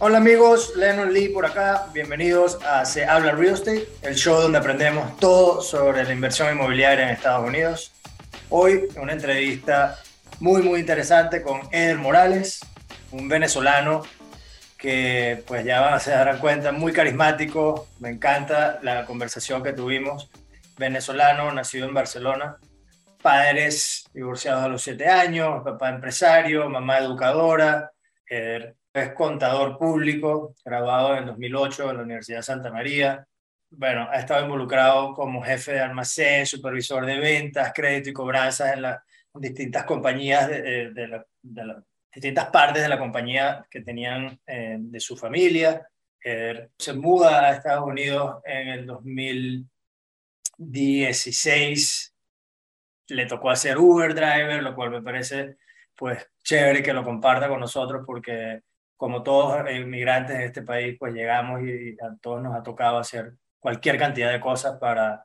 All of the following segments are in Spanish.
Hola amigos, Lennon Lee por acá, bienvenidos a Se Habla Real Estate, el show donde aprendemos todo sobre la inversión inmobiliaria en Estados Unidos. Hoy una entrevista muy muy interesante con Eder Morales, un venezolano que pues ya se darán cuenta, muy carismático, me encanta la conversación que tuvimos, venezolano, nacido en Barcelona, padres divorciados a los siete años, papá empresario, mamá educadora, Eder es contador público, graduado en 2008 en la Universidad de Santa María. Bueno, ha estado involucrado como jefe de almacén, supervisor de ventas, crédito y cobranzas en las distintas compañías, de, las distintas partes de la compañía que tenían eh, de su familia. se muda a Estados Unidos en el 2016. Le tocó hacer Uber driver, lo cual me parece pues chévere que lo comparta con nosotros porque como todos inmigrantes en este país, pues llegamos y a todos nos ha tocado hacer cualquier cantidad de cosas para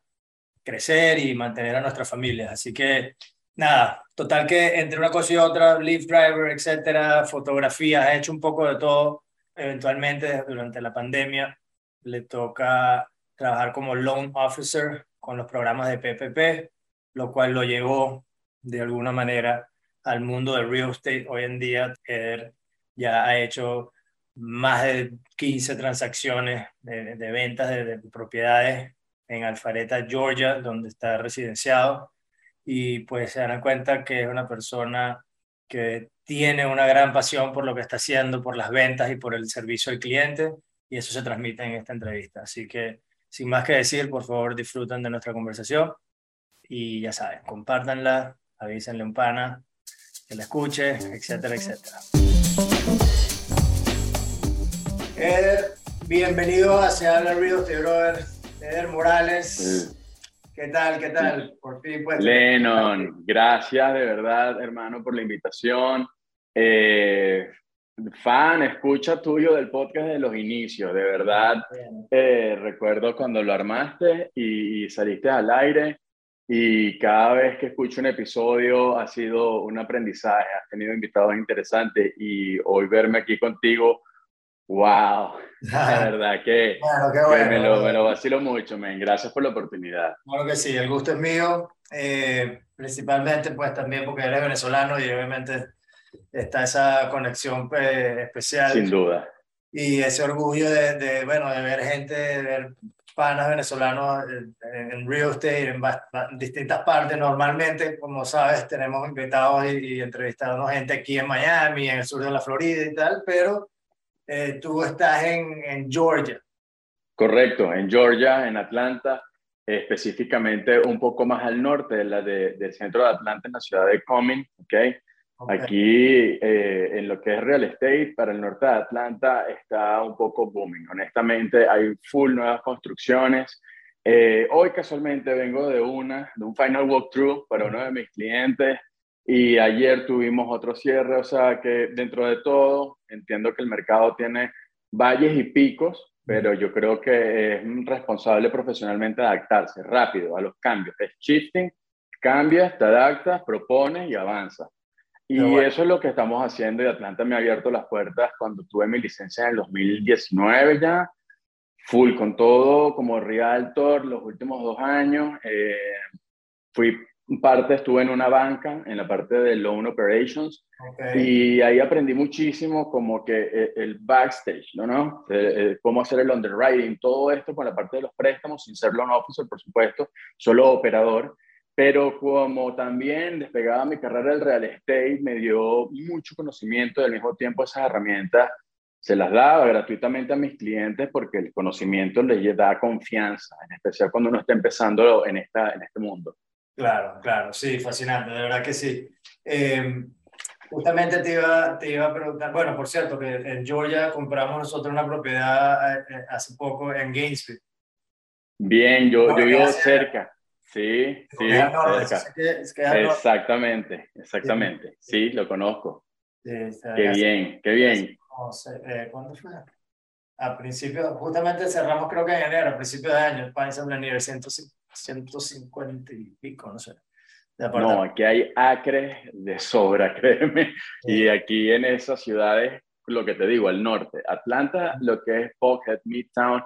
crecer y mantener a nuestras familias. Así que nada, total que entre una cosa y otra, Lyft Driver, etcétera, fotografías, ha hecho un poco de todo. Eventualmente, durante la pandemia, le toca trabajar como loan officer con los programas de PPP, lo cual lo llevó de alguna manera al mundo del real estate hoy en día, ya ha hecho más de 15 transacciones de, ventas de, propiedades en Alpharetta, Georgia, donde está residenciado. Y pues se dan cuenta que es una persona que tiene una gran pasión por lo que está haciendo, por las ventas y por el servicio al cliente. Y eso se transmite en esta entrevista. Así que, sin más que decir, por favor disfruten de nuestra conversación. Y ya saben, compártanla, avísenle un pana que la escuche, etcétera, etcétera. Eder, bienvenido a Se habla Ríos de Brother. Eder Morales. ¿Qué tal? ¿Qué tal? Por fin, pues. Lennon, gracias de verdad, hermano, por la invitación. Eh, fan, escucha tuyo del podcast de los inicios, de verdad. Eh, recuerdo cuando lo armaste y saliste al aire y cada vez que escucho un episodio ha sido un aprendizaje, has tenido invitados interesantes y hoy verme aquí contigo, wow, la verdad que, me, lo, vacilo mucho, men. gracias por la oportunidad. Claro que sí, el gusto es mío, eh, principalmente pues también porque eres venezolano y obviamente está esa conexión pues, especial. Sin duda. Y ese orgullo de, de, bueno, de ver gente, de ver panas venezolanos en, real estate, en, distintas partes. Normalmente, como sabes, tenemos invitados y, entrevistados gente aquí en Miami, en el sur de la Florida y tal, pero eh, tú estás en, en, Georgia. Correcto, en Georgia, en Atlanta, específicamente un poco más al norte de la de, del centro de Atlanta, en la ciudad de Cumming, ¿ok? Aquí, eh, en lo que es real estate, para el norte de Atlanta está un poco booming. Honestamente, hay full nuevas construcciones. Eh, hoy casualmente vengo de una, de un final walkthrough para uno de mis clientes y ayer tuvimos otro cierre, o sea que dentro de todo entiendo que el mercado tiene valles y picos, pero yo creo que es responsable profesionalmente adaptarse rápido a los cambios. Es shifting, cambias, te adaptas, propones y avanzas. Y eso es lo que estamos haciendo y Atlanta me ha abierto las puertas cuando tuve mi licencia en el 2019 ya, full con todo como realtor los últimos dos años. Eh, fui parte, estuve en una banca, en la parte de loan operations, y ahí aprendí muchísimo como que eh, el backstage, ¿no? ¿no? Eh, cómo hacer el underwriting, todo esto con la parte de los préstamos, sin ser loan officer, por supuesto, solo operador. Pero como también despegaba mi carrera del real estate, me dio mucho conocimiento y al mismo tiempo esas herramientas se las daba gratuitamente a mis clientes porque el conocimiento les da confianza, en especial cuando uno está empezando en, esta, en este mundo. Claro, claro, sí, fascinante, de verdad que sí. Em, justamente te iba, te iba a preguntar, bueno, por cierto, que en Georgia compramos nosotros una propiedad eh, eh, hace poco en Gainesville. Bien, yo, yo vivo cerca. Sí, sí, cerca. exactamente, exactamente. Sí, lo conozco. qué bien, qué bien. Eh, ¿Cuándo fue? A principio, justamente cerramos creo que en enero, a principio de año, el país en nivel 150 y pico, no sé. No, aquí hay acres de sobra, créeme. Y aquí en esas ciudades, lo que te digo, al norte, Atlanta, lo que es Buckhead, Midtown,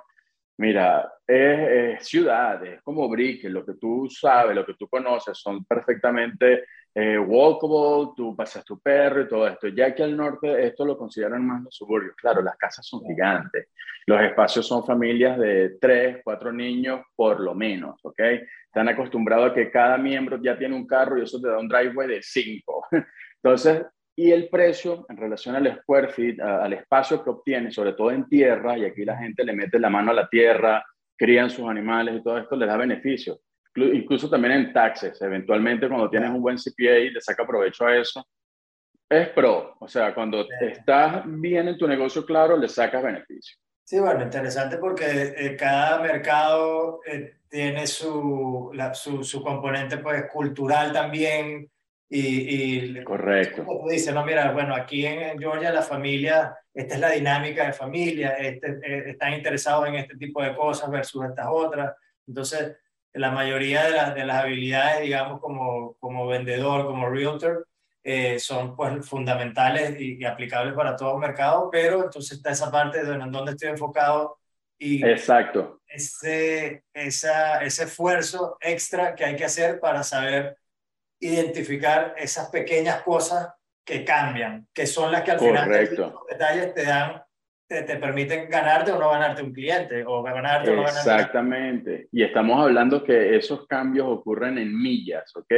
Mira, es, es como Brick, lo que tú sabes, lo que tú conoces, son perfectamente eh, walkable, tú pasas tu perro y todo esto. Ya que al norte esto lo consideran más los suburbios. Claro, las casas son gigantes, los espacios son familias de tres, cuatro niños por lo menos, ¿ok? Están acostumbrados a que cada miembro ya tiene un carro y eso te da un driveway de cinco. Entonces, y el precio en relación al square feet, al espacio que obtiene, sobre todo en tierra, y aquí la gente le mete la mano a la tierra, crían sus animales y todo esto, les da beneficio. Incluso también en taxes, eventualmente cuando tienes un buen CPA y le saca provecho a eso, es pro. O sea, cuando estás bien en tu negocio claro, le sacas beneficio. Sí, bueno, interesante porque eh, cada mercado eh, tiene su, su, su, componente pues, cultural también, y, Correcto. Como dices, no, mira, bueno, aquí en Georgia la familia, esta es la dinámica de familia, este, eh, están interesados en este tipo de cosas versus estas otras. Entonces, la mayoría de, las de las habilidades, digamos, como, como vendedor, como realtor, eh, son pues fundamentales y, aplicables para todo mercado, pero entonces está esa parte de en donde estoy enfocado y Exacto. Ese, esa, ese esfuerzo extra que hay que hacer para saber identificar esas pequeñas cosas que cambian, que son las que al final los detalles te dan, te, te, permiten ganarte o no ganarte un cliente, o ganarte o no ganarte. Exactamente. Y estamos hablando que esos cambios ocurren en millas, ¿ok?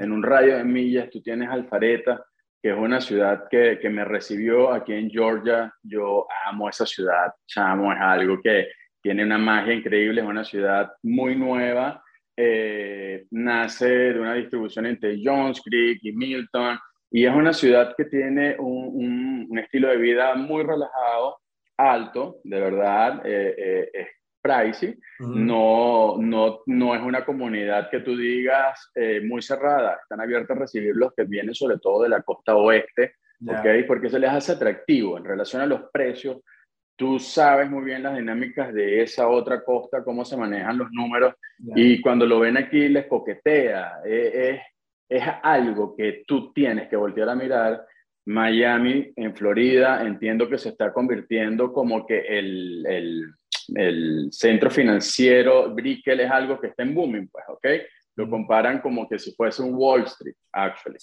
En un radio de millas, tú tienes Alfareta, que es una ciudad que, que me recibió aquí en Georgia. Yo amo esa ciudad, chamo, es algo que tiene una magia increíble, es una ciudad muy nueva eh, nace de una distribución entre Jones Creek y Milton, y es una ciudad que tiene un, un, estilo de vida muy relajado, alto, de verdad, eh, eh, es pricey, no, no, no es una comunidad que tú digas muy cerrada, están abiertos a recibir los que vienen sobre todo de la costa oeste, ¿ok? Porque se les hace atractivo en relación a los precios, tú sabes muy bien las dinámicas de esa otra costa, cómo se manejan los números, y cuando lo ven aquí les coquetea. Es, es, algo que tú tienes que voltear a mirar. Miami, en Florida, entiendo que se está convirtiendo como que el, el, el centro financiero, Brickell es algo que está en booming, pues, ¿ok? Lo comparan como que si fuese un Wall Street, actually.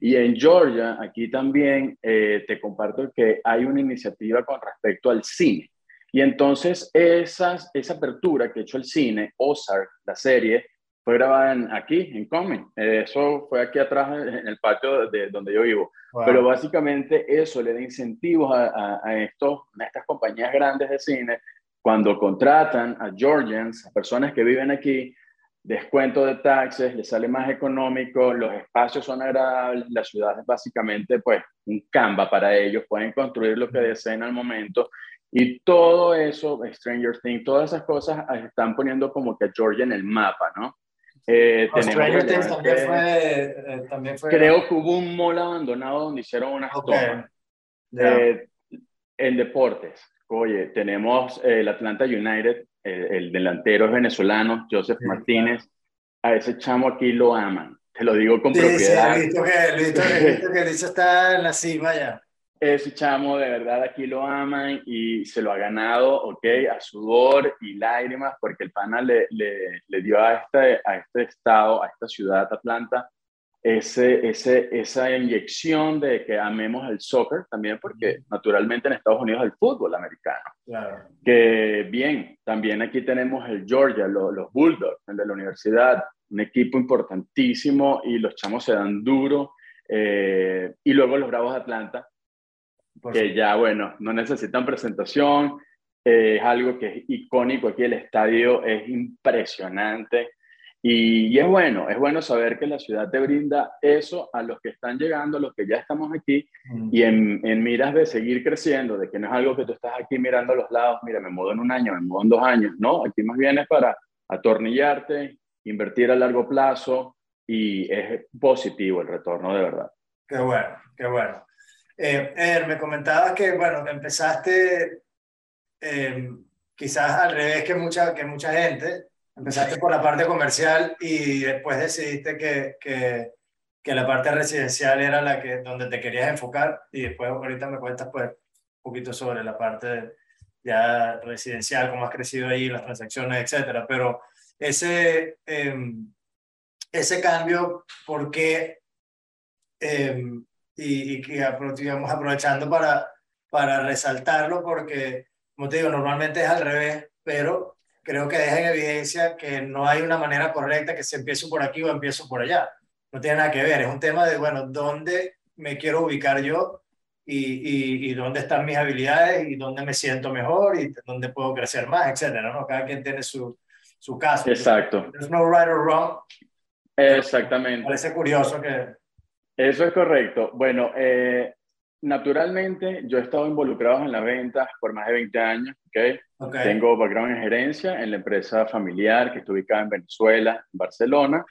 Y en Georgia, aquí también eh, te comparto que hay una iniciativa con respecto al cine. Y entonces esas, esa apertura que ha hecho el cine, Ozark, la serie, fue grabada en, aquí, en Comen. Eso fue aquí atrás, en el patio de, donde yo vivo. Pero básicamente eso le da incentivos a, a, estos, a estas compañías grandes de cine cuando contratan a Georgians, a personas que viven aquí, descuento de taxes, les sale más económico, los espacios son agradables, la ciudad es básicamente pues un Canva para ellos, pueden construir lo que deseen al momento y todo eso, Stranger Things, todas esas cosas están poniendo como que a Georgia en el mapa, ¿no? Eh, también fue, eh, también fue, Creo que hubo un mall abandonado donde hicieron unas tomas. Eh, en deportes, oye, tenemos el Atlanta United, el, delantero es venezolano, Joseph Martínez, a ese chamo aquí lo aman, te lo digo con propiedad. Sí, visto que, visto, visto que dicho está en la cima ya. Ese chamo de verdad aquí lo aman y se lo ha ganado, ok, a sudor y lágrimas, porque el pana le, le, le dio a este, a este estado, a esta ciudad, Atlanta, ese, ese, esa inyección de que amemos el soccer también, porque naturalmente en Estados Unidos el fútbol americano. Claro. Que bien, también aquí tenemos el Georgia, los Bulldogs, el de la universidad, un equipo importantísimo y los chamos se dan duro. Eh, y luego los Bravos de Atlanta, que ya, bueno, no necesitan presentación, eh, es algo que es icónico aquí, el estadio es impresionante Y, es bueno, es bueno saber que la ciudad te brinda eso a los que están llegando, a los que ya estamos aquí, y en, en, miras de seguir creciendo, de que no es algo que tú estás aquí mirando a los lados, mira, me mudo en un año, me mudo en dos años, no, aquí más bien es para atornillarte, invertir a largo plazo, y es positivo el retorno de verdad. Qué bueno, qué bueno. Eh, me comentabas que, bueno, empezaste eh, quizás al revés que mucha, que mucha gente, Empezaste por la parte comercial y después decidiste que, que, que, la parte residencial era la que, donde te querías enfocar y después ahorita me cuentas pues un poquito sobre la parte ya residencial, cómo has crecido ahí, las transacciones, etcétera. Pero ese, em, ese cambio, ¿por qué? Em, y, y que digamos, aprovechando para, para resaltarlo, porque, como te digo, normalmente es al revés, pero creo que deja en evidencia que no hay una manera correcta que se empiece por aquí o empiezo por allá. No tiene nada que ver, es un tema de, bueno, ¿dónde me quiero ubicar yo y, y, dónde están mis habilidades y dónde me siento mejor y dónde puedo crecer más, etcétera, ¿no? Cada quien tiene su, su caso. Exacto. There's no right or wrong. Exactamente. Parece curioso que... Eso es correcto. Bueno, eh, naturalmente yo he estado involucrado en las ventas por más de 20 años, ¿okay? Tengo background en gerencia en la empresa familiar que está ubicada en Venezuela, en Barcelona.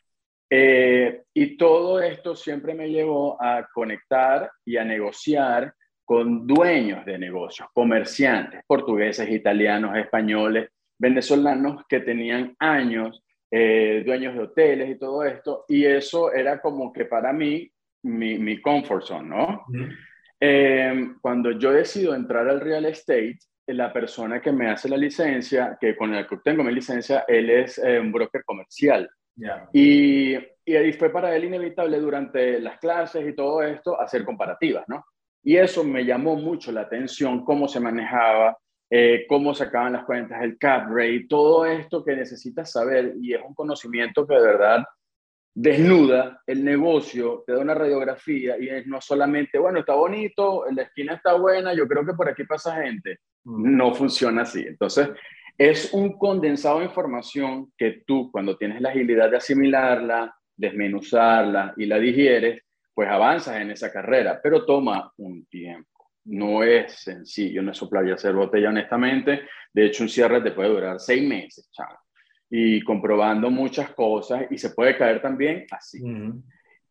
Eh, y todo esto siempre me llevó a conectar y a negociar con dueños de negocios, comerciantes, portugueses, italianos, españoles, venezolanos que tenían años, eh, dueños de hoteles y todo esto. Y eso era como que para mí mi, mi comfort zone, ¿no? Eh, cuando yo decido entrar al real estate, la persona que me hace la licencia, que con el que obtengo mi licencia, él es eh, un broker comercial. Y, y, ahí fue para él inevitable durante las clases y todo esto hacer comparativas, ¿no? Y eso me llamó mucho la atención, cómo se manejaba, eh, cómo sacaban las cuentas, el cap rate, todo esto que necesitas saber y es un conocimiento que de verdad desnuda el negocio, te da una radiografía y es no solamente, bueno, está bonito, la esquina está buena, yo creo que por aquí pasa gente. No funciona así. Entonces, es un condensado de información que tú, cuando tienes la agilidad de asimilarla, desmenuzarla y la digieres, pues avanzas en esa carrera, pero toma un tiempo. No es sencillo, no es soplar y hacer botella, honestamente. De hecho, un cierre te puede durar seis meses, chaval y comprobando muchas cosas y se puede caer también así.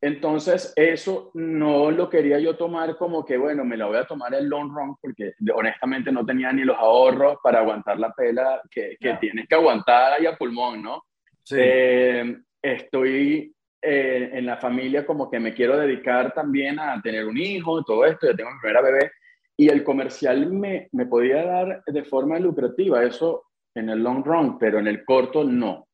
Entonces, eso no lo quería yo tomar como que, bueno, me la voy a tomar el long run porque honestamente no tenía ni los ahorros para aguantar la pela que, que tienes que aguantar ahí a pulmón, ¿no? Eh, estoy eh, en la familia como que me quiero dedicar también a tener un hijo, todo esto, ya tengo mi primera bebé, y el comercial me, me podía dar de forma lucrativa, eso en el long run, pero en el corto no.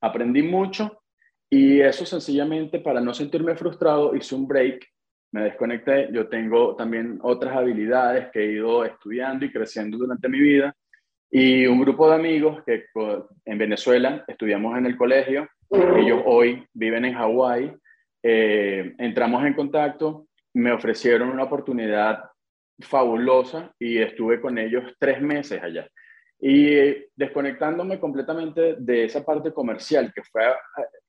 Aprendí mucho y eso sencillamente para no sentirme frustrado hice un break, me desconecté. Yo tengo también otras habilidades que he ido estudiando y creciendo durante mi vida y un grupo de amigos que en Venezuela estudiamos en el colegio, ellos hoy viven en Hawái, eh, entramos en contacto, me ofrecieron una oportunidad fabulosa y estuve con ellos tres meses allá. Y desconectándome completamente de esa parte comercial, que fue,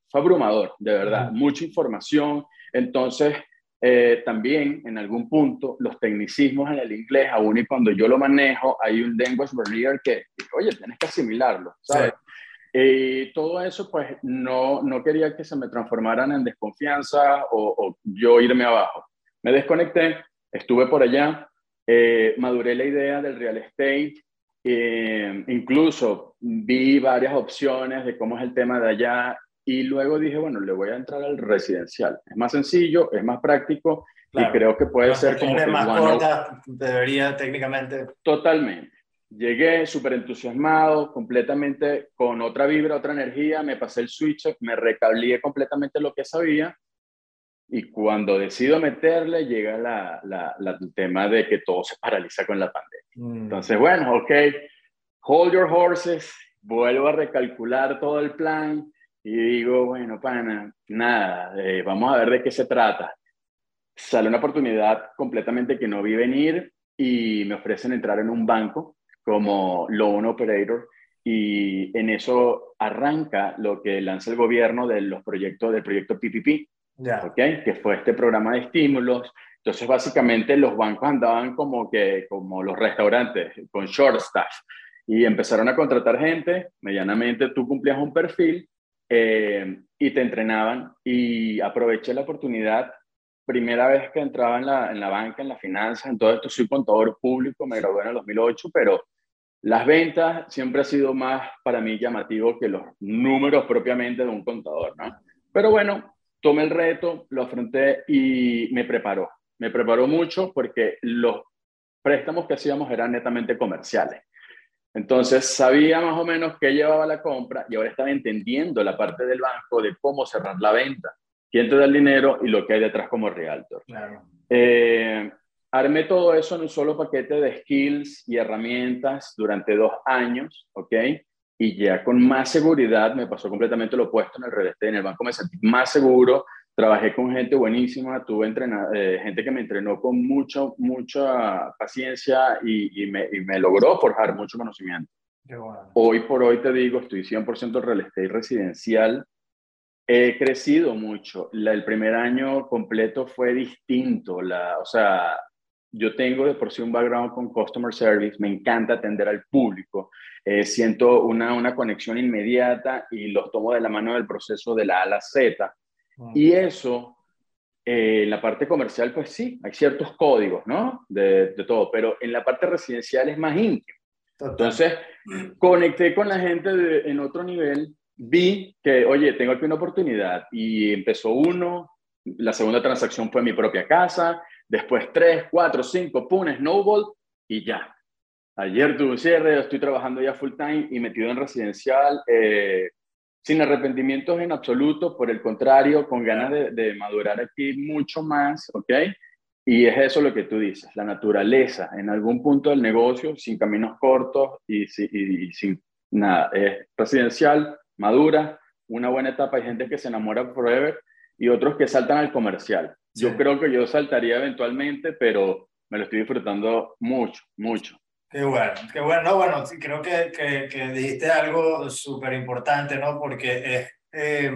fue abrumador, de verdad, mucha información. Entonces, eh, también en algún punto, los tecnicismos en el inglés, aún y cuando yo lo manejo, hay un language barrier que, oye, tienes que asimilarlo, ¿sabes? Y todo eso, pues, no, no quería que se me transformaran en desconfianza o, o yo irme abajo. Me desconecté, estuve por allá, eh, maduré la idea del real estate, eh, incluso vi varias opciones de cómo es el tema de allá y luego dije, bueno, le voy a entrar al residencial. Es más sencillo, es más práctico y creo que puede ser como... más corta, debería técnicamente... Totalmente. Llegué súper entusiasmado, completamente con otra vibra, otra energía, me pasé el switch, me recablié completamente lo que sabía y cuando decido meterle llega la, la, el tema de que todo se paraliza con la pandemia. Mm. Entonces, bueno, ok, hold your horses, vuelvo a recalcular todo el plan y digo, bueno, pana, nada, eh, vamos a ver de qué se trata. Sale una oportunidad completamente que no vi venir y me ofrecen entrar en un banco como loan operator y en eso arranca lo que lanza el gobierno de los proyectos del proyecto PPP, ¿okay? que fue este programa de estímulos. Entonces, básicamente, los bancos andaban como, que, como los restaurantes, con short staff, y empezaron a contratar gente, medianamente tú cumplías un perfil eh, y te entrenaban, y aproveché la oportunidad primera vez que entraba en la, en la banca, en la finanza, en todo esto, soy contador público, me gradué en el 2008, pero las ventas siempre ha sido más para mí llamativo que los números propiamente de un contador, ¿no? Pero bueno, tomé el reto, lo afronté y me preparó. Me preparó mucho porque los préstamos que hacíamos eran netamente comerciales. Entonces sabía más o menos qué llevaba la compra y ahora estaba entendiendo la parte del banco de cómo cerrar la venta quién te da el dinero y lo que hay detrás como realtor. Claro. Eh, armé todo eso en un solo paquete de skills y herramientas durante dos años, ¿ok? Y ya con más seguridad me pasó completamente lo opuesto en el real estate. En el banco me sentí más seguro, trabajé con gente buenísima, tuve eh, gente que me entrenó con mucho, mucha paciencia y, y, me, y me, logró forjar mucho conocimiento. Bueno. Hoy por hoy te digo, estoy 100% real estate residencial He crecido mucho. La, el primer año completo fue distinto. La, o sea, yo tengo de por sí un background con customer service, me encanta atender al público, eh, siento una, una conexión inmediata y los tomo de la mano del proceso de la A a la Z. Y eso, eh, en la parte comercial, pues sí, hay ciertos códigos, ¿no? De, de todo, pero en la parte residencial es más íntimo. Entonces, conecté con la gente de, en otro nivel vi que, oye, tengo aquí una oportunidad y empezó uno, la segunda transacción fue mi propia casa, después tres, cuatro, cinco, pum, snowball y ya. Ayer tuve un cierre, estoy trabajando ya full time y metido en residencial, eh, sin arrepentimientos en absoluto, por el contrario, con ganas de, de, madurar aquí mucho más, ¿ok? Y es eso lo que tú dices, la naturaleza en algún punto del negocio, sin caminos cortos y, y, y sin nada, es residencial, madura, una buena etapa. Hay gente que se enamora forever y otros que saltan al comercial. Sí. Yo creo que yo saltaría eventualmente, pero me lo estoy disfrutando mucho, mucho. Qué bueno, qué bueno. No, bueno, creo que, que, que dijiste algo súper importante, ¿no? Porque es, eh,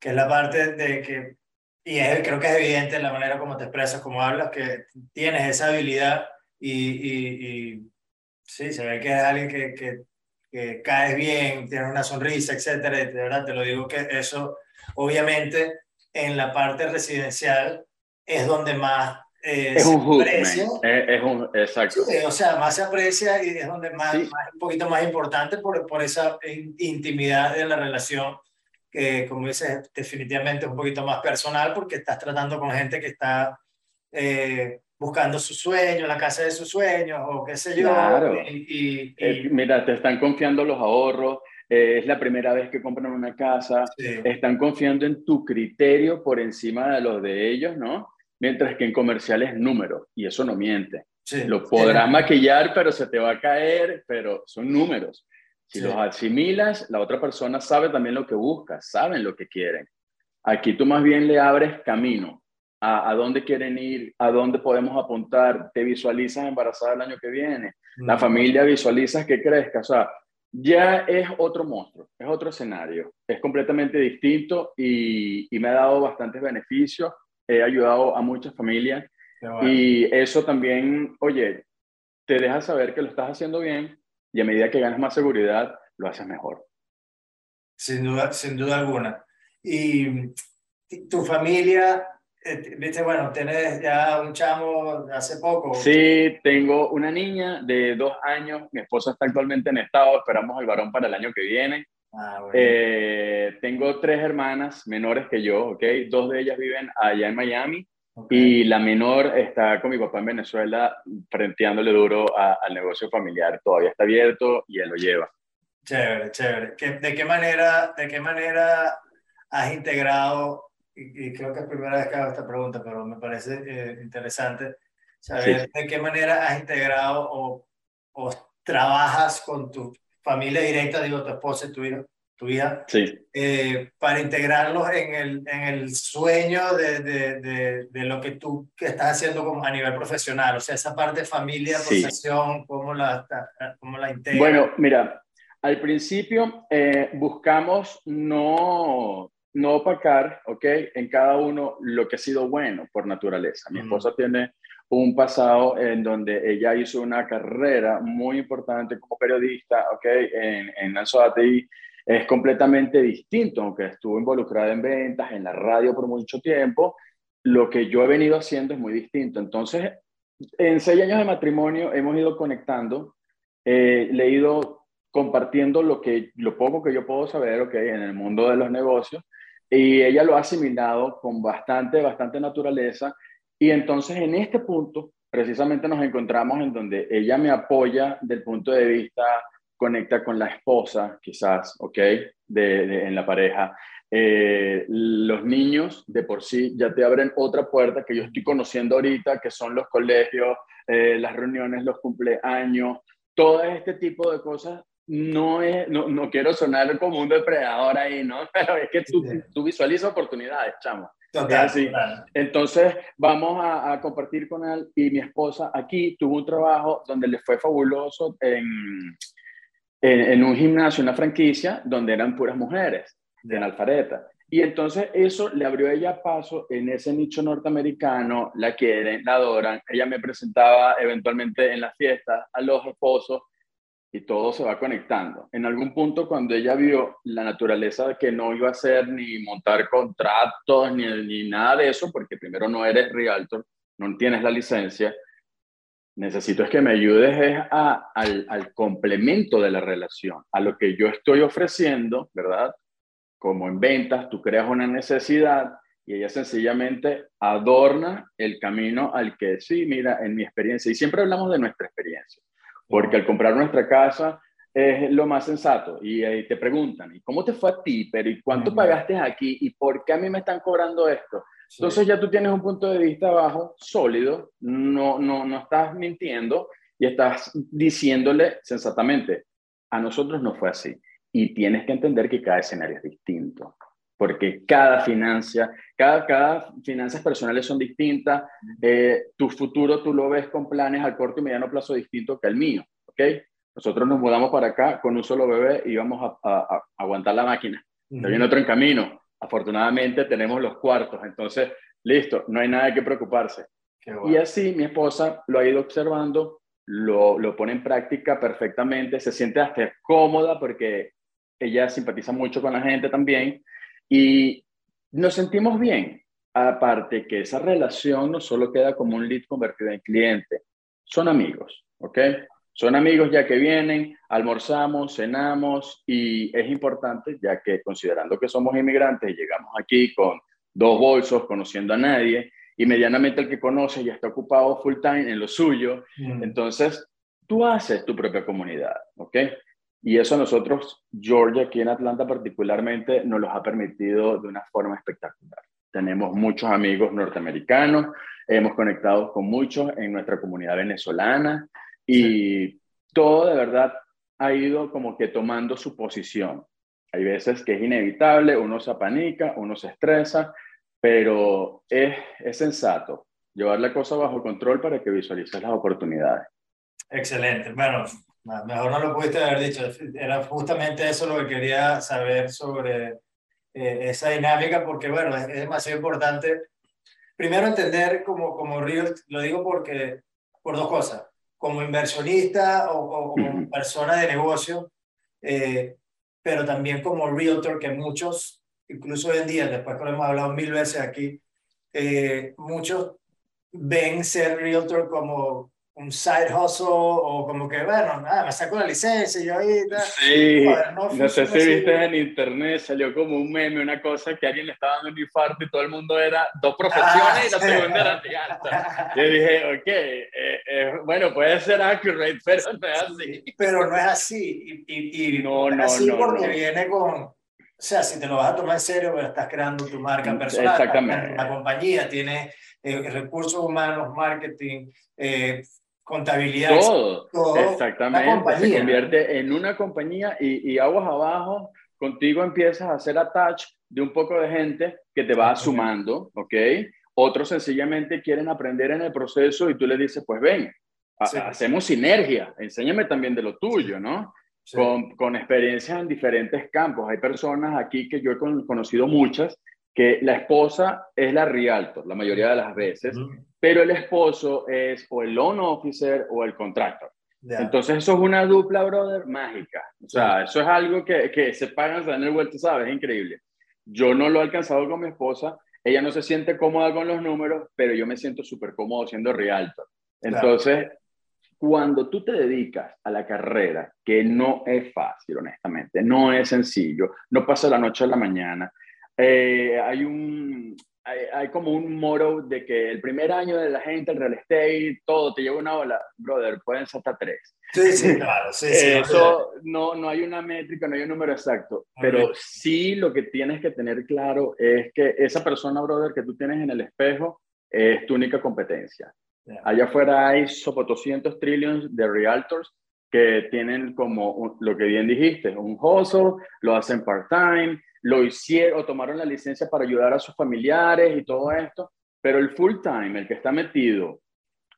que es la parte de que, y es, creo que es evidente en la manera como te expresas, como hablas, que tienes esa habilidad y, y, y sí, se ve que es alguien que, que que caes bien, tienes una sonrisa, etcétera. De verdad, te lo digo que eso, obviamente, en la parte residencial es donde más eh, es un hook, aprecia. Es, es, un, exacto. Sí, o sea, más se aprecia y es donde más, sí. más un poquito más importante por, por esa intimidad de la relación que, como dices, definitivamente es un poquito más personal porque estás tratando con gente que está eh, buscando su sueño, la casa de sus sueños o qué sé yo. Claro. Y, y, y... Eh, mira, te están confiando los ahorros, eh, es la primera vez que compran una casa, sí. están confiando en tu criterio por encima de los de ellos, ¿no? Mientras que en comercial es número y eso no miente. Sí. Lo podrás maquillar, pero se te va a caer, pero son números. Si los asimilas, la otra persona sabe también lo que busca, saben lo que quieren. Aquí tú más bien le abres camino a, a, dónde quieren ir, a dónde podemos apuntar, te visualizas embarazada el año que viene, mm. la familia visualizas que crezca, o sea, ya es otro monstruo, es otro escenario, es completamente distinto y, y me ha dado bastantes beneficios, he ayudado a muchas familias bueno. y eso también, oye, te deja saber que lo estás haciendo bien y a medida que ganas más seguridad, lo haces mejor. Sin duda, sin duda alguna. Y tu familia viste, bueno, tienes ya un chamo hace poco. Sí, tengo una niña de dos años, mi esposa está actualmente en estado, esperamos el varón para el año que viene. Ah, bueno. eh, tengo tres hermanas menores que yo, ¿ok? Dos de ellas viven allá en Miami okay. y la menor está con mi papá en Venezuela frenteándole duro a, al negocio familiar. Todavía está abierto y él lo lleva. Chévere, chévere. ¿De qué manera, de qué manera has integrado y, y, creo que es primera vez que hago esta pregunta, pero me parece eh, interesante saber sí. de qué manera has integrado o, o, trabajas con tu familia directa, digo, tu esposa y tu hija, tu hija sí. eh, para integrarlos en el, en el sueño de, de, de, de, lo que tú estás haciendo como a nivel profesional, o sea, esa parte de familia, sí. profesión, ¿cómo la, cómo la integras? Bueno, mira, al principio eh, buscamos no, no opacar, ¿ok? En cada uno lo que ha sido bueno por naturaleza. Mi esposa tiene un pasado en donde ella hizo una carrera muy importante como periodista, ¿ok? En, en Anzoátegui es completamente distinto, aunque estuvo involucrada en ventas, en la radio por mucho tiempo, lo que yo he venido haciendo es muy distinto. Entonces, en seis años de matrimonio hemos ido conectando, eh, le he ido compartiendo lo, que, lo poco que yo puedo saber, ¿ok? En el mundo de los negocios, y ella lo ha asimilado con bastante, bastante naturaleza. Y entonces en este punto, precisamente nos encontramos en donde ella me apoya del punto de vista conecta con la esposa, quizás, ¿ok? De, en la pareja. Eh, los niños de por sí ya te abren otra puerta que yo estoy conociendo ahorita, que son los colegios, eh, las reuniones, los cumpleaños, todo este tipo de cosas. No, es, no, no, quiero sonar como un depredador ahí, ¿no? Pero es que tú, tú visualizas oportunidades, chamo. Total, Entonces, vamos a, a, compartir con él y mi esposa aquí tuvo un trabajo donde le fue fabuloso en, en, un gimnasio, una franquicia, donde eran puras mujeres, de Alfareta. Y entonces eso le abrió a ella paso en ese nicho norteamericano, la quieren, la adoran. Ella me presentaba eventualmente en las fiestas a los esposos y todo se va conectando. En algún punto cuando ella vio la naturaleza de que no iba a ser ni montar contratos ni, ni nada de eso, porque primero no eres realtor, no tienes la licencia, necesito es que me ayudes a, al, al, complemento de la relación, a lo que yo estoy ofreciendo, ¿verdad? Como en ventas, tú creas una necesidad y ella sencillamente adorna el camino al que sí, mira, en mi experiencia, y siempre hablamos de nuestra experiencia, porque al comprar nuestra casa es lo más sensato y ahí te preguntan, ¿y cómo te fue a ti? Pero ¿y cuánto pagaste aquí? ¿Y por qué a mí me están cobrando esto? Entonces ya tú tienes un punto de vista bajo, sólido, no, no, no estás mintiendo y estás diciéndole sensatamente, a nosotros no fue así. Y tienes que entender que cada escenario es distinto, porque cada financia, cada, cada finanzas personales son distintas, eh, tu futuro tú lo ves con planes al corto y mediano plazo distinto que el mío, ¿ok? Nosotros nos mudamos para acá con un solo bebé y vamos a, a, aguantar la máquina. Uh viene otro en camino, afortunadamente tenemos los cuartos, entonces, listo, no hay nada que preocuparse. Y así mi esposa lo ha ido observando, lo, lo pone en práctica perfectamente, se siente hasta cómoda porque ella simpatiza mucho con la gente también y nos sentimos bien. Aparte que esa relación no solo queda como un lead convertido en cliente, son amigos, ¿ok? Son amigos ya que vienen, almorzamos, cenamos y es importante ya que considerando que somos inmigrantes y llegamos aquí con dos bolsos, conociendo a nadie y medianamente el que conoce ya está ocupado full time en lo suyo, mm. entonces tú haces tu propia comunidad, ¿ok? Y eso a nosotros, Georgia, aquí en Atlanta particularmente, nos los ha permitido de una forma espectacular. Tenemos muchos amigos norteamericanos, hemos conectado con muchos en nuestra comunidad venezolana, y todo de verdad ha ido como que tomando su posición. Hay veces que es inevitable, uno se apanica, uno se estresa, pero es, es sensato llevar la cosa bajo control para que visualices las oportunidades. Excelente. Bueno, mejor no lo pudiste haber dicho. Era justamente eso lo que quería saber sobre eh, esa dinámica, porque bueno, es, demasiado importante. Primero entender como, como Río, lo digo porque, por dos cosas como inversionista o, como persona de negocio, eh, pero también como realtor, que muchos, incluso hoy en día, después que lo hemos hablado mil veces aquí, eh, muchos ven ser realtor como un side hustle o como que, bueno, nada, me saco la licencia y yo ahí... Sí, no, sé si viste en internet, salió como un meme, una cosa que alguien le estaba dando un infarto y todo el mundo era dos profesiones y la segunda era alta. Yo dije, ok, eh, eh, bueno, puede ser accurate, pero no es así. Pero no es así. Y, y, no, no, así no, porque viene con... O sea, si te lo vas a tomar en serio, pero estás creando tu marca personal. Exactamente. La compañía tiene eh, recursos humanos, marketing, eh, contabilidad. Todo, exactamente. Se convierte en una compañía y, y aguas abajo, contigo empiezas a hacer attach de un poco de gente que te va sumando, ¿ok? Otros sencillamente quieren aprender en el proceso y tú le dices, pues ven, hacemos sinergia, enséñame también de lo tuyo, ¿no? con, con, experiencias en diferentes campos. Hay personas aquí que yo he conocido muchas que la esposa es la realtor la mayoría de las veces, pero el esposo es o el loan officer o el contractor. Entonces eso es una dupla, brother, mágica. O sea, eso es algo que, que se pagan en el vuelto, ¿sabes? Es increíble. Yo no lo he alcanzado con mi esposa, ella no se siente cómoda con los números, pero yo me siento súper cómodo siendo realtor. Entonces, cuando tú te dedicas a la carrera, que no es fácil, honestamente, no es sencillo, no pasa la noche a la mañana, eh, hay un, hay, como un moro de que el primer año de la gente, el real estate, todo te lleva una ola, brother, pueden ser hasta tres. Sí, sí, claro, sí, sí. Eso no, no hay una métrica, no hay un número exacto, pero sí lo que tienes que tener claro es que esa persona, brother, que tú tienes en el espejo es tu única competencia. Allá afuera hay sobre 200 trillions de realtors que tienen como lo que bien dijiste, un hustle, lo hacen part-time, lo hicieron o tomaron la licencia para ayudar a sus familiares y todo esto, pero el full-time, el que está metido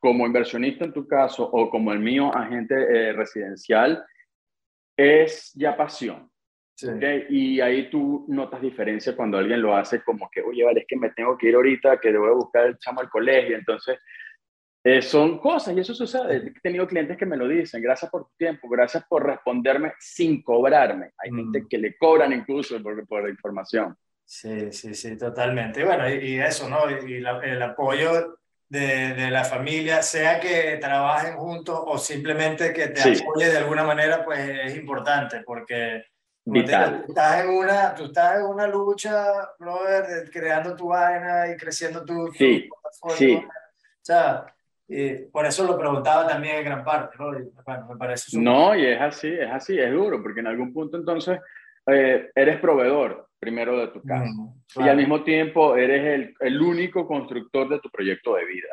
como inversionista en tu caso o como el mío agente eh, residencial, es ya pasión. Y ahí tú notas diferencia cuando alguien lo hace como que, oye, vale, es que me tengo que ir ahorita, que debo buscar el chamo al colegio. Entonces, eh, son cosas y eso sucede. He tenido clientes que me lo dicen, gracias por tu tiempo, gracias por responderme sin cobrarme. Hay gente mm. que le cobran incluso por, por la información. Sí, sí, sí, totalmente. Y bueno, y, eso, ¿no? Y el apoyo de, de, la familia, sea que trabajen juntos o simplemente que te apoye de alguna manera, pues es importante porque... Vital. tú, estás en una, tú estás en una lucha, brother, creando tu vaina y creciendo tu, sí, Sí. O sea, por eso lo preguntaba también en gran parte, ¿no? bueno, me parece No, y es así, es así, es duro, porque en algún punto entonces eh, eres proveedor primero de tu casa y al mismo tiempo eres el, el, único constructor de tu proyecto de vida.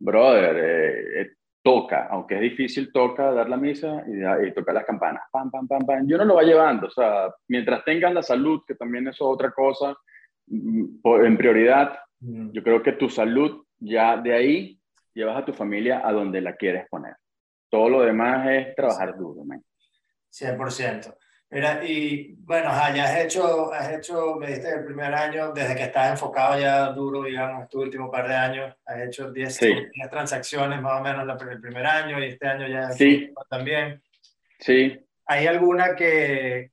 Brother, eh, eh, toca, aunque es difícil, toca dar la misa y, y, tocar las campanas, pam, pam, pam, pam. Yo no lo va llevando, o sea, mientras tengas la salud, que también eso es otra cosa, mm, en prioridad, yo creo que tu salud ya de ahí llevas a tu familia a donde la quieres poner. Todo lo demás es trabajar duro, man. 100%. Mira, y bueno, ya has hecho, has hecho, me diste el primer año, desde que estás enfocado ya duro, digamos, tu último par de años, has hecho 10, transacciones más o menos el primer año y este año ya sí. también. Sí. ¿Hay alguna que,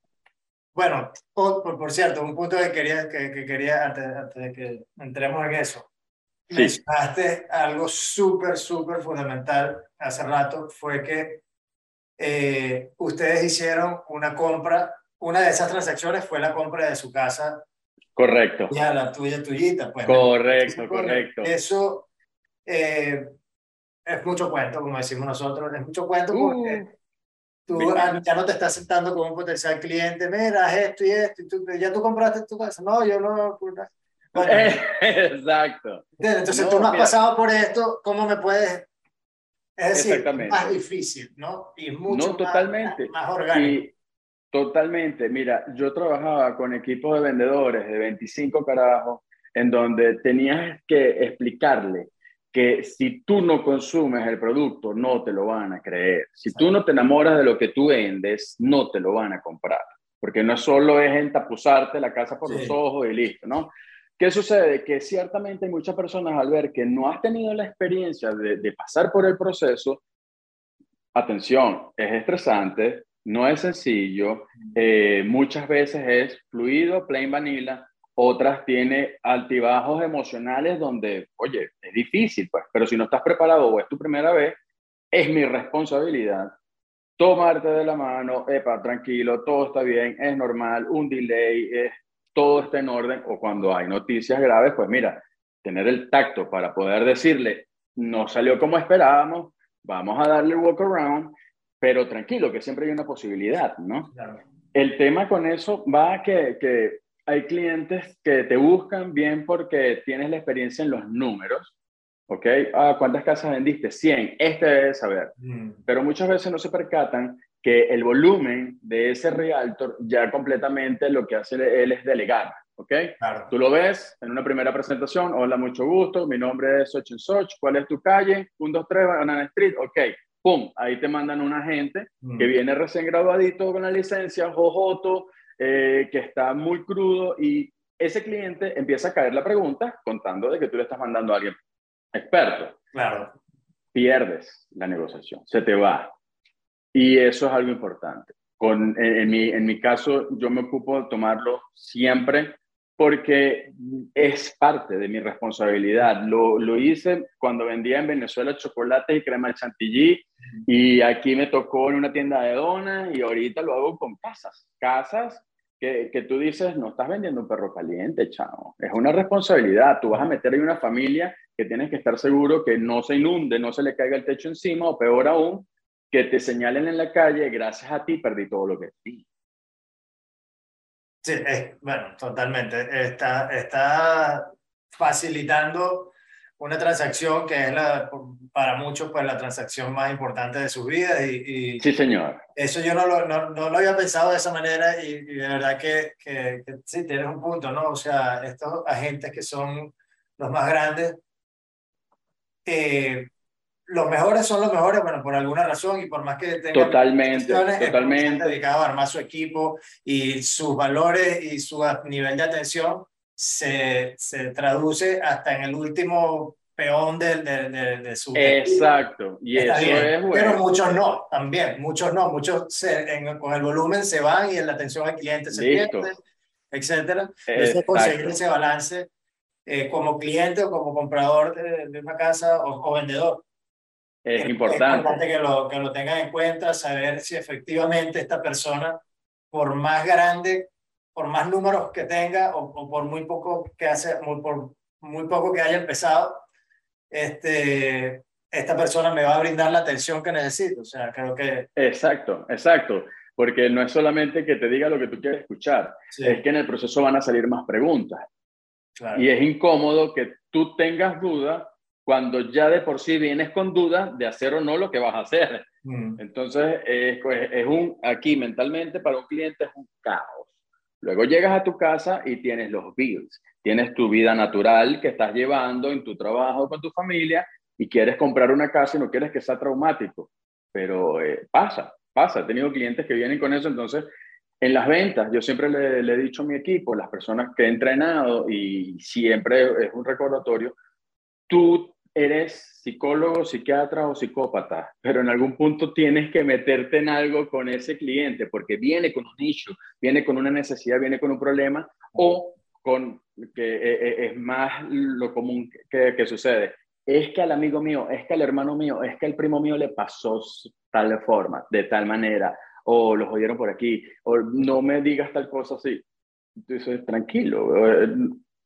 bueno, por, por, cierto, un punto que quería, que, que quería antes, antes de que entremos en eso, mencionaste algo súper, súper fundamental hace rato, fue que eh, ustedes hicieron una compra, una de esas transacciones fue la compra de su casa. Correcto. Ya, la tuya, tuyita. Pues, correcto, correcto. Eso eh, es mucho cuento, como decimos nosotros, es mucho cuento porque... Uh. Tú ya no te estás sentando como un potencial cliente, mira, esto y esto, y tú, ya tú compraste tu casa. No, yo no. Exacto. Entonces tú no has pasado por esto, ¿cómo me puedes...? Es decir, más difícil, ¿no? Y mucho no, totalmente. Más, orgánico. totalmente. Mira, yo trabajaba con equipos de vendedores de 25 carajos, en donde tenías que explicarle que si tú no consumes el producto, no te lo van a creer. Si tú no te enamoras de lo que tú vendes, no te lo van a comprar. Porque no solo es entapuzarte la casa por los ojos y listo, ¿no? ¿Qué sucede? Que ciertamente hay muchas personas al ver que no has tenido la experiencia de, pasar por el proceso, atención, es estresante, no es sencillo, eh, muchas veces es fluido, plain vanilla, otras tiene altibajos emocionales donde, oye, es difícil, pues, pero si no estás preparado o es tu primera vez, es mi responsabilidad tomarte de la mano, epa, tranquilo, todo está bien, es normal, un delay, es todo está en orden o cuando hay noticias graves, pues mira, tener el tacto para poder decirle, no salió como esperábamos, vamos a darle walk around, pero tranquilo, que siempre hay una posibilidad, ¿no? El tema con eso va a que, que hay clientes que te buscan bien porque tienes la experiencia en los números, ¿ok? Ah, ¿cuántas casas vendiste? 100, este debe saber. Mm. Pero muchas veces no se percatan que el volumen de ese realtor ya completamente lo que hace él es delegar, ¿ok? Claro. Tú lo ves en una primera presentación, hola, mucho gusto, mi nombre es Soch Soch, ¿cuál es tu calle? 1, 2, 3, Banana Street, ok, ¡pum! Ahí te mandan un agente Mm. que viene recién graduadito con la licencia, jojoto, eh, que está muy crudo y ese cliente empieza a caer la pregunta contando de que tú le estás mandando a alguien experto. Claro. Pierdes la negociación, se te va. Y eso es algo importante. Con, en, mi, en mi caso, yo me ocupo de tomarlo siempre porque es parte de mi responsabilidad. Lo, lo hice cuando vendía en Venezuela chocolate y crema de chantilly y aquí me tocó en una tienda de donas y ahorita lo hago con casas. Casas que, que tú dices, no estás vendiendo un perro caliente, chavo. Es una responsabilidad. Tú vas a meter ahí una familia que tienes que estar seguro que no se inunde, no se le caiga el techo encima o peor aún, que te señalen en la calle, gracias a ti perdí todo lo que di. Sí, es, bueno, totalmente. Está, está facilitando una transacción que es la, para muchos pues, la transacción más importante de sus vidas y, y Sí, señor. eso yo no lo, no, no lo había pensado de esa manera y, y de verdad que, que, que sí, tienes un punto, ¿no? O sea, estos agentes que son los más grandes, eh, los mejores son los mejores, bueno, por alguna razón y por más que tengan Totalmente, totalmente. están dedicados a armar su equipo y sus valores y su nivel de atención se, se traduce hasta en el último peón de, de, de, de su. Exacto. Y eso es Pero bueno. muchos no, también, muchos no, muchos se- en- con el volumen se van y en la atención al cliente se pierde, etcétera. Eso es conseguir ese balance eh, como cliente o como comprador de, de una casa o, o vendedor. Es Es importante. que lo, que lo tengan en cuenta, saber si efectivamente esta persona, por más grande, por más números que tenga o, o por muy poco que hace, muy, por muy poco que haya empezado, este, esta persona me va a brindar la atención que necesito. O sea, creo que Exacto, exacto. Porque no es solamente que te diga lo que tú quieres escuchar, sí, es que en el proceso van a salir más preguntas. claro. Y es incómodo que tú tengas dudas cuando ya de por sí vienes con dudas de hacer o no lo que vas a hacer. Mm, Entonces, es, es un, aquí mentalmente para un cliente es un caos. Luego llegas a tu casa y tienes los bills, tienes tu vida natural que estás llevando en tu trabajo con tu familia y quieres comprar una casa y no quieres que sea traumático. Pero eh, pasa, pasa. He tenido clientes que vienen con eso. Entonces, en las ventas, yo siempre le, le he dicho a mi equipo, las personas que he entrenado y siempre es un recordatorio, tú eres psicólogo, psiquiatra o psicópata, pero en algún punto tienes que meterte en algo con ese cliente porque viene con un issue, viene con una necesidad, viene con un problema o con que eh, eh, es más lo común que, que sucede. Es que al amigo mío, es que al hermano mío, es que al primo mío le pasó tal forma, de tal manera, o los oyeron por aquí, o no me digas tal cosa así. Entonces, tranquilo, eh,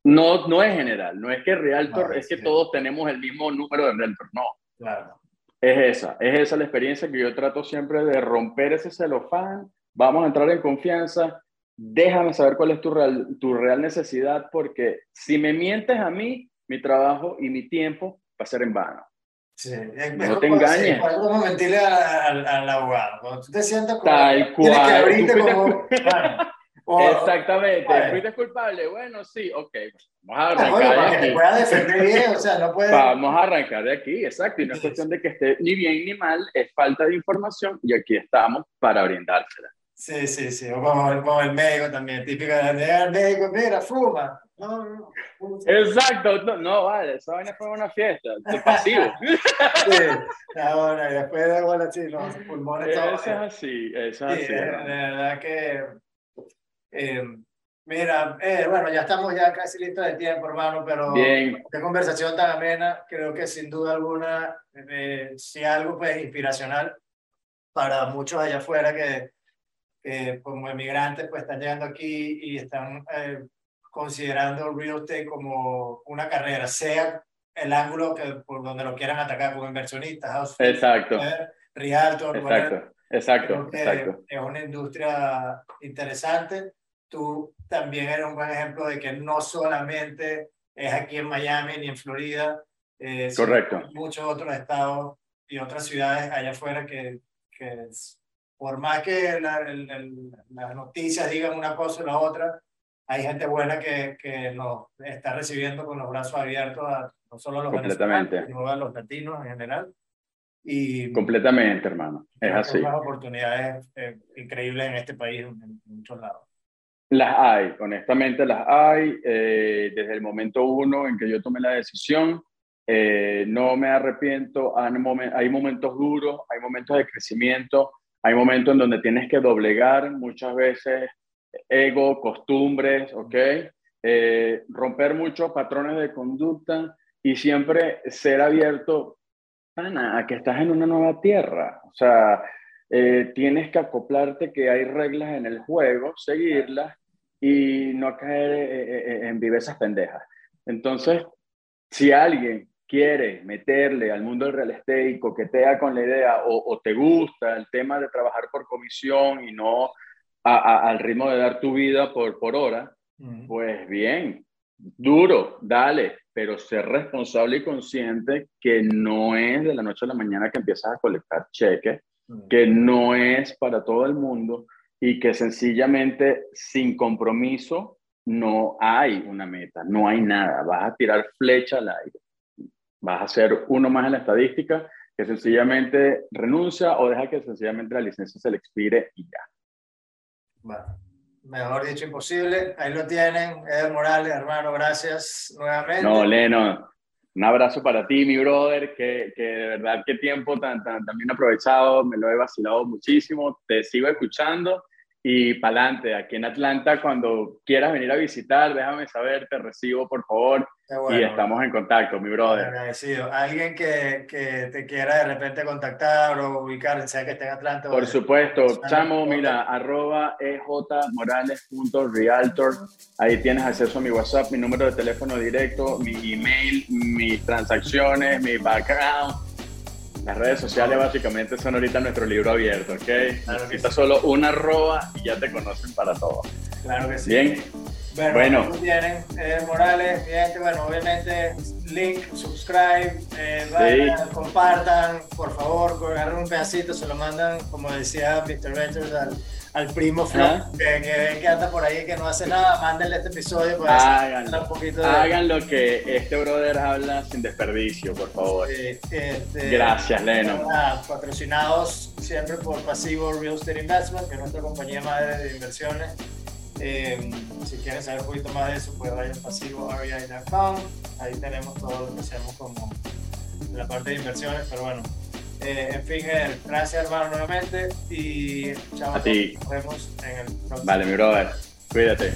no, no es general, no es que Realtor, No, es que sí. todos tenemos el mismo número de Realtor, no. claro. Es esa, es esa la experiencia que yo trato siempre de romper ese celofán, vamos a entrar en confianza, déjame saber cuál es tu real, tu real necesidad, porque si me mientes a mí, mi trabajo y mi tiempo va a ser en vano. Sí, es No te engañes. es como mentirle a- al, abogado. Cuando tú te sientas como, Tal tienes que cual. abrirte como, o- Exactamente. ¿fuiste culpable? Bueno, sí, ok, vamos a Ah, arrancar bueno, de para que aquí. te puedas defender bien, o sea, no puedes... Vamos a arrancar de aquí, exacto, y no es cuestión de que esté ni bien ni mal, es falta de información y aquí estamos para brindársela. Sí, sí, sí, o como, como el médico también, típica de al médico, mira, fuma. No, no, no. Exacto, no, no, vale, esa vaina fue una fiesta, de pasivo. Sí, ahora, y después de bueno, sí, los pulmones Eso es así, eso es Sí, así. de, verdad que... eh, mira, eh, bueno, ya estamos ya casi listos de tiempo, hermano, pero... Bien, Qué conversación tan amena, creo que sin duda alguna, eh, si algo pues inspiracional para muchos allá afuera que, que como emigrantes pues están llegando aquí y están eh, considerando real estate como una carrera, sea el ángulo que por donde lo quieran atacar como inversionistas, house exacto, realtor, whatever. exacto, exacto, exacto. es una industria interesante. Tú también eres un buen ejemplo de que no solamente es aquí en Miami ni en Florida, eh, Correcto. en muchos otros estados y otras ciudades allá afuera que, que es- por más que la- el- el- las noticias digan una cosa y la otra, hay gente buena que, que nos está recibiendo con los brazos abiertos a no solo a los Completamente. venezolanos, sino a los latinos en general. Y Completamente, hermano. Es así. Hay oportunidades eh, increíbles en este país, en, muchos lados. Las hay, honestamente las hay. Eh, desde el momento uno en que yo tomé la decisión, eh, no me arrepiento. Hay momentos duros, hay momentos de crecimiento, hay momentos en donde tienes que doblegar muchas veces ego, costumbres, ¿ok? Eh, romper muchos patrones de conducta y siempre ser abierto a que estás en una nueva tierra. O sea, eh, tienes que acoplarte que hay reglas en el juego, seguirlas y no caer en vivezas pendejas. Entonces, si alguien quiere meterle al mundo del real estate y coquetea con la idea o, te gusta el tema de trabajar por comisión y no al ritmo de dar tu vida por, por hora, pues bien, duro, dale, pero ser responsable y consciente que no es de la noche a la mañana que empiezas a colectar cheques, que no es para todo el mundo y que sencillamente sin compromiso no hay una meta, no hay nada, vas a tirar flecha al aire vas a ser uno más en la estadística que sencillamente renuncia o deja que sencillamente la licencia se le expire y ya. Bueno, mejor dicho imposible. Ahí lo tienen. Eder Morales, hermano, gracias nuevamente. No, Leno, un abrazo para ti, mi brother, que, que de verdad qué tiempo tan, tan, tan bien aprovechado, me lo he vacilado muchísimo, te sigo escuchando y para adelante, aquí en Atlanta, cuando quieras venir a visitar, déjame saber, te recibo, por favor. y estamos en contacto, mi brother. Agradecido. Alguien que, que, te quiera de repente contactar o ubicar, sea que esté en Atlanta. Por supuesto, chamo, mira, arroba ejmorales.realtor. Ahí tienes acceso a mi WhatsApp, mi número de teléfono directo, mi email, mis transacciones, mi background las redes sociales básicamente son ahorita nuestro libro abierto, ¿ok? Claro Necesitas solo una arroba y ya te conocen para todo. Claro que sí. Bien. Bueno, bueno. tienen eh, Morales, bien, bueno, obviamente link, subscribe, eh, vayan, compartan, por favor, agarren un pedacito, se lo mandan, como decía Mr. Ventures, al al primo Flo, que, que, anda por ahí que no hace nada, mándenle este episodio para un poquito Hagan lo que este brother habla sin desperdicio, por favor. Este, Gracias, Leno. patrocinados siempre por Pasivo Real Estate Investment, que es nuestra compañía madre de inversiones. Eh, si quieren saber un poquito más de eso, pues vayan a pasivorei.com. Ahí tenemos todo lo que hacemos como la parte de inversiones, pero bueno, eh, en fin, gracias hermano nuevamente y chao. A ti. Nos vemos en el próximo. Vale, mi brother. Cuídate.